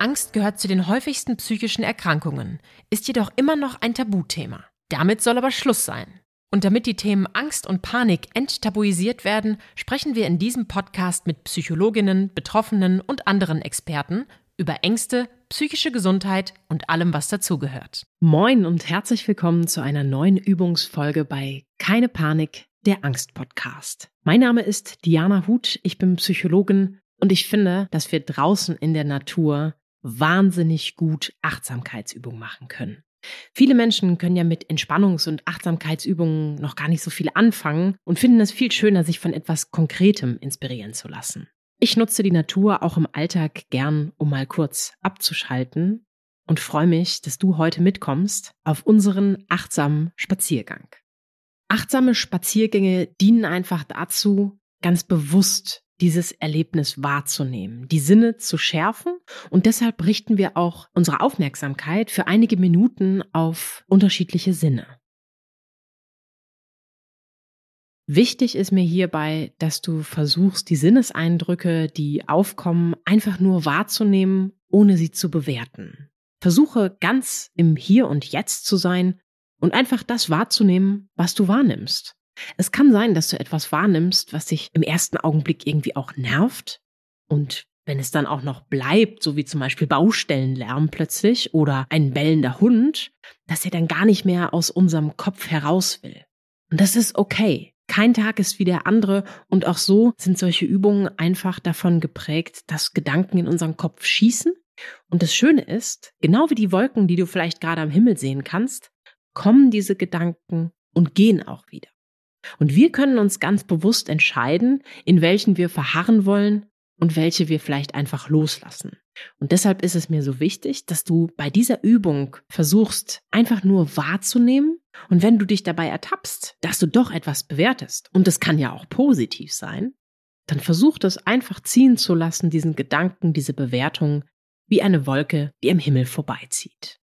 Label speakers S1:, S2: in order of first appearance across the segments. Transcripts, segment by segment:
S1: Angst gehört zu den häufigsten psychischen Erkrankungen, ist jedoch immer noch ein Tabuthema. Damit soll aber Schluss sein. Und damit die Themen Angst und Panik enttabuisiert werden, sprechen wir in diesem Podcast mit Psychologinnen, Betroffenen und anderen Experten über Ängste, psychische Gesundheit und allem, was dazugehört. Moin und herzlich willkommen zu einer neuen Übungsfolge bei Keine Panik, der Angst-Podcast. Mein Name ist Diana Huth, ich bin Psychologin und ich finde, dass wir draußen in der Natur wahnsinnig gut Achtsamkeitsübungen machen können. Viele Menschen können ja mit Entspannungs- und Achtsamkeitsübungen noch gar nicht so viel anfangen und finden es viel schöner, sich von etwas Konkretem inspirieren zu lassen. Ich nutze die Natur auch im Alltag gern, um mal kurz abzuschalten und freue mich, dass du heute mitkommst auf unseren achtsamen Spaziergang. Achtsame Spaziergänge dienen einfach dazu, ganz bewusst dieses Erlebnis wahrzunehmen, die Sinne zu schärfen und deshalb richten wir auch unsere Aufmerksamkeit für einige Minuten auf unterschiedliche Sinne. Wichtig ist mir hierbei, dass du versuchst, die Sinneseindrücke, die aufkommen, einfach nur wahrzunehmen, ohne sie zu bewerten. Versuche ganz im Hier und Jetzt zu sein und einfach das wahrzunehmen, was du wahrnimmst. Es kann sein, dass du etwas wahrnimmst, was dich im ersten Augenblick irgendwie auch nervt. Und wenn es dann auch noch bleibt, so wie zum Beispiel Baustellenlärm plötzlich oder ein bellender Hund, dass er dann gar nicht mehr aus unserem Kopf heraus will. Und das ist okay. Kein Tag ist wie der andere und auch so sind solche Übungen einfach davon geprägt, dass Gedanken in unseren Kopf schießen. Und das Schöne ist, genau wie die Wolken, die du vielleicht gerade am Himmel sehen kannst, kommen diese Gedanken und gehen auch wieder. Und wir können uns ganz bewusst entscheiden, in welchen wir verharren wollen und welche wir vielleicht einfach loslassen. Und deshalb ist es mir so wichtig, dass du bei dieser Übung versuchst, einfach nur wahrzunehmen. Und wenn du dich dabei ertappst, dass du doch etwas bewertest, und das kann ja auch positiv sein, dann versuch das einfach ziehen zu lassen, diesen Gedanken, diese Bewertung, wie eine Wolke, die am Himmel vorbeizieht.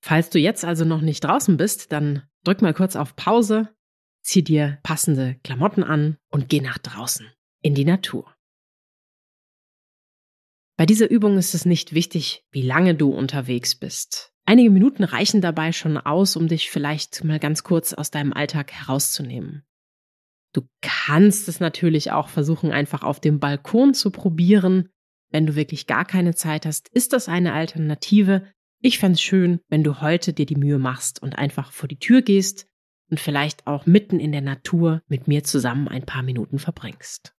S1: Falls du jetzt also noch nicht draußen bist, dann drück mal kurz auf Pause zieh dir passende Klamotten an und geh nach draußen, in die Natur. Bei dieser Übung ist es nicht wichtig, wie lange du unterwegs bist. Einige Minuten reichen dabei schon aus, um dich vielleicht mal ganz kurz aus deinem Alltag herauszunehmen. Du kannst es natürlich auch versuchen, einfach auf dem Balkon zu probieren. Wenn du wirklich gar keine Zeit hast, ist das eine Alternative. Ich fände es schön, wenn du heute dir die Mühe machst und einfach vor die Tür gehst, und vielleicht auch mitten in der Natur mit mir zusammen ein paar Minuten verbringst.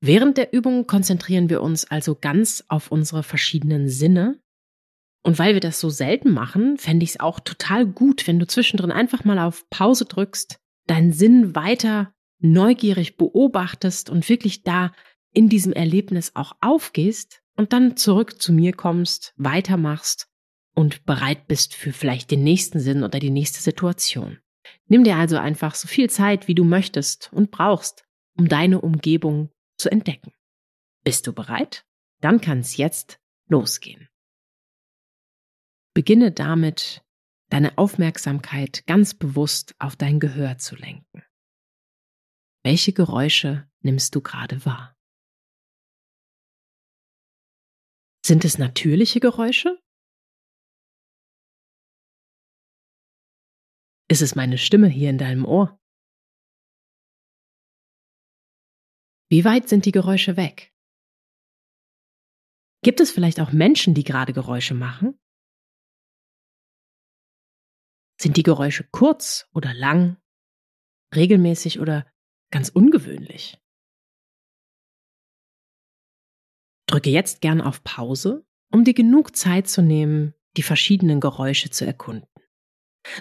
S1: Während der Übung konzentrieren wir uns also ganz auf unsere verschiedenen Sinne. Und weil wir das so selten machen, fände ich es auch total gut, wenn du zwischendrin einfach mal auf Pause drückst, deinen Sinn weiter neugierig beobachtest und wirklich da in diesem Erlebnis auch aufgehst und dann zurück zu mir kommst, weitermachst und bereit bist für vielleicht den nächsten Sinn oder die nächste Situation. Nimm dir also einfach so viel Zeit, wie du möchtest und brauchst, um deine Umgebung zu entdecken. Bist du bereit? Dann kann es jetzt losgehen. Beginne damit, deine Aufmerksamkeit ganz bewusst auf dein Gehör zu lenken. Welche Geräusche nimmst du gerade wahr? Sind es natürliche Geräusche Ist es meine Stimme hier in deinem Ohr? Wie weit sind die Geräusche weg? Gibt es vielleicht auch Menschen, die gerade Geräusche machen? Sind die Geräusche kurz oder lang, regelmäßig oder ganz ungewöhnlich? Drücke jetzt gern auf Pause, um dir genug Zeit zu nehmen, die verschiedenen Geräusche zu erkunden.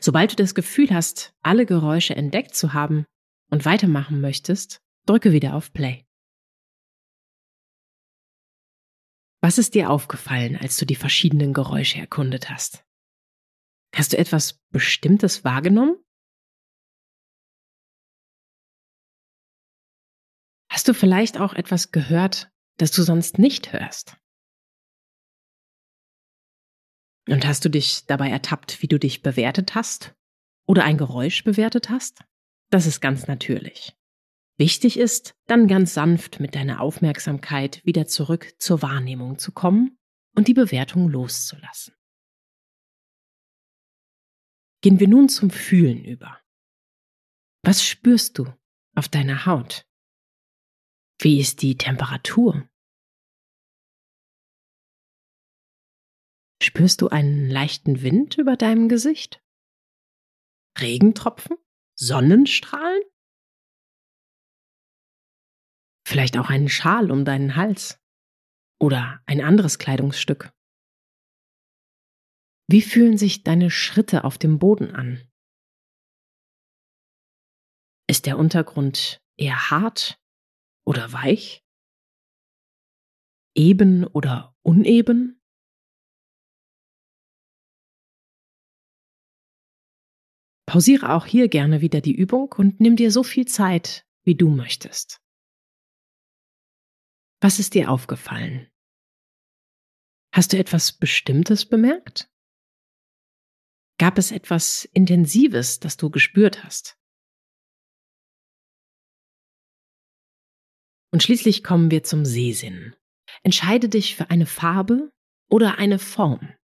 S1: Sobald du das Gefühl hast, alle Geräusche entdeckt zu haben und weitermachen möchtest, drücke wieder auf Play. Was ist dir aufgefallen, als du die verschiedenen Geräusche erkundet hast? Hast du etwas Bestimmtes wahrgenommen? Hast du vielleicht auch etwas gehört, das du sonst nicht hörst? Und hast du dich dabei ertappt, wie du dich bewertet hast oder ein Geräusch bewertet hast? Das ist ganz natürlich. Wichtig ist, dann ganz sanft mit deiner Aufmerksamkeit wieder zurück zur Wahrnehmung zu kommen und die Bewertung loszulassen. Gehen wir nun zum Fühlen über. Was spürst du auf deiner Haut? Wie ist die Temperatur? Spürst du einen leichten Wind über deinem Gesicht? Regentropfen? Sonnenstrahlen? Vielleicht auch einen Schal um deinen Hals oder ein anderes Kleidungsstück. Wie fühlen sich deine Schritte auf dem Boden an? Ist der Untergrund eher hart oder weich? Eben oder uneben? Pausiere auch hier gerne wieder die Übung und nimm dir so viel Zeit, wie du möchtest. Was ist dir aufgefallen? Hast du etwas Bestimmtes bemerkt? Gab es etwas Intensives, das du gespürt hast? Und schließlich kommen wir zum Sehsinn. Entscheide dich für eine Farbe oder eine Form.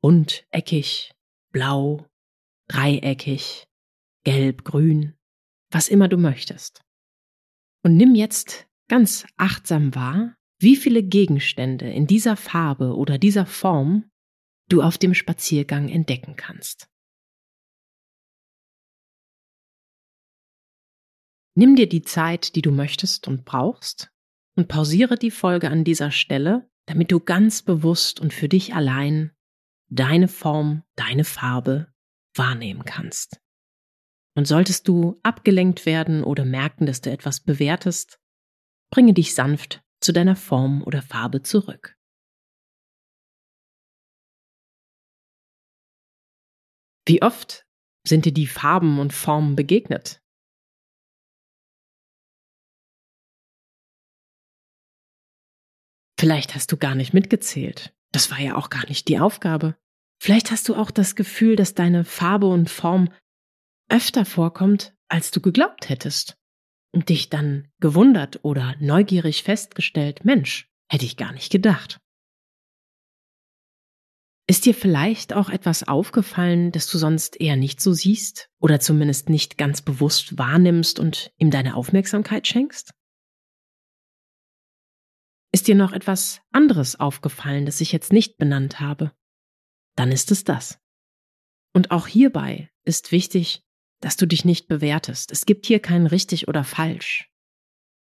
S1: Rund, eckig, blau, dreieckig, gelb, grün, was immer du möchtest. Und nimm jetzt ganz achtsam wahr, wie viele Gegenstände in dieser Farbe oder dieser Form du auf dem Spaziergang entdecken kannst. Nimm dir die Zeit, die du möchtest und brauchst, und pausiere die Folge an dieser Stelle, damit du ganz bewusst und für dich allein deine Form, deine Farbe wahrnehmen kannst. Und solltest du abgelenkt werden oder merken, dass du etwas bewertest, bringe dich sanft zu deiner Form oder Farbe zurück. Wie oft sind dir die Farben und Formen begegnet? Vielleicht hast du gar nicht mitgezählt. Das war ja auch gar nicht die Aufgabe. Vielleicht hast du auch das Gefühl, dass deine Farbe und Form öfter vorkommt, als du geglaubt hättest und dich dann gewundert oder neugierig festgestellt, Mensch, hätte ich gar nicht gedacht. Ist dir vielleicht auch etwas aufgefallen, das du sonst eher nicht so siehst oder zumindest nicht ganz bewusst wahrnimmst und ihm deine Aufmerksamkeit schenkst? Ist dir noch etwas anderes aufgefallen, das ich jetzt nicht benannt habe? Dann ist es das. Und auch hierbei ist wichtig, dass du dich nicht bewertest. Es gibt hier kein richtig oder falsch.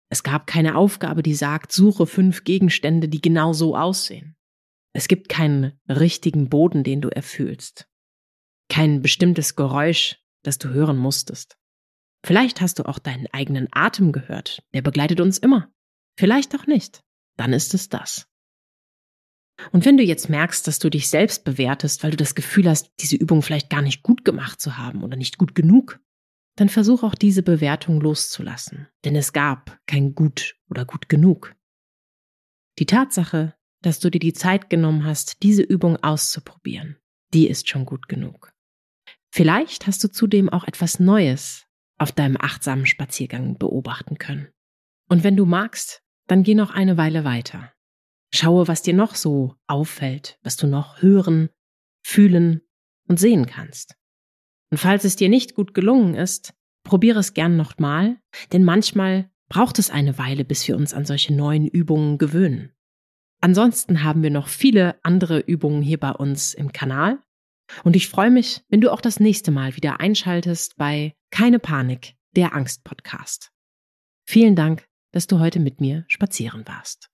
S1: Es gab keine Aufgabe, die sagt, suche fünf Gegenstände, die genau so aussehen. Es gibt keinen richtigen Boden, den du erfühlst. Kein bestimmtes Geräusch, das du hören musstest. Vielleicht hast du auch deinen eigenen Atem gehört, der begleitet uns immer. Vielleicht auch nicht. Dann ist es das. Und wenn du jetzt merkst, dass du dich selbst bewertest, weil du das Gefühl hast, diese Übung vielleicht gar nicht gut gemacht zu haben oder nicht gut genug, dann versuch auch diese Bewertung loszulassen, denn es gab kein gut oder gut genug. Die Tatsache, dass du dir die Zeit genommen hast, diese Übung auszuprobieren, die ist schon gut genug. Vielleicht hast du zudem auch etwas Neues auf deinem achtsamen Spaziergang beobachten können. Und wenn du magst, dann geh noch eine Weile weiter. Schaue, was dir noch so auffällt, was du noch hören, fühlen und sehen kannst. Und falls es dir nicht gut gelungen ist, probiere es gern nochmal, denn manchmal braucht es eine Weile, bis wir uns an solche neuen Übungen gewöhnen. Ansonsten haben wir noch viele andere Übungen hier bei uns im Kanal. Und ich freue mich, wenn du auch das nächste Mal wieder einschaltest bei Keine Panik, der Angst-Podcast. Vielen Dank, dass du heute mit mir spazieren warst.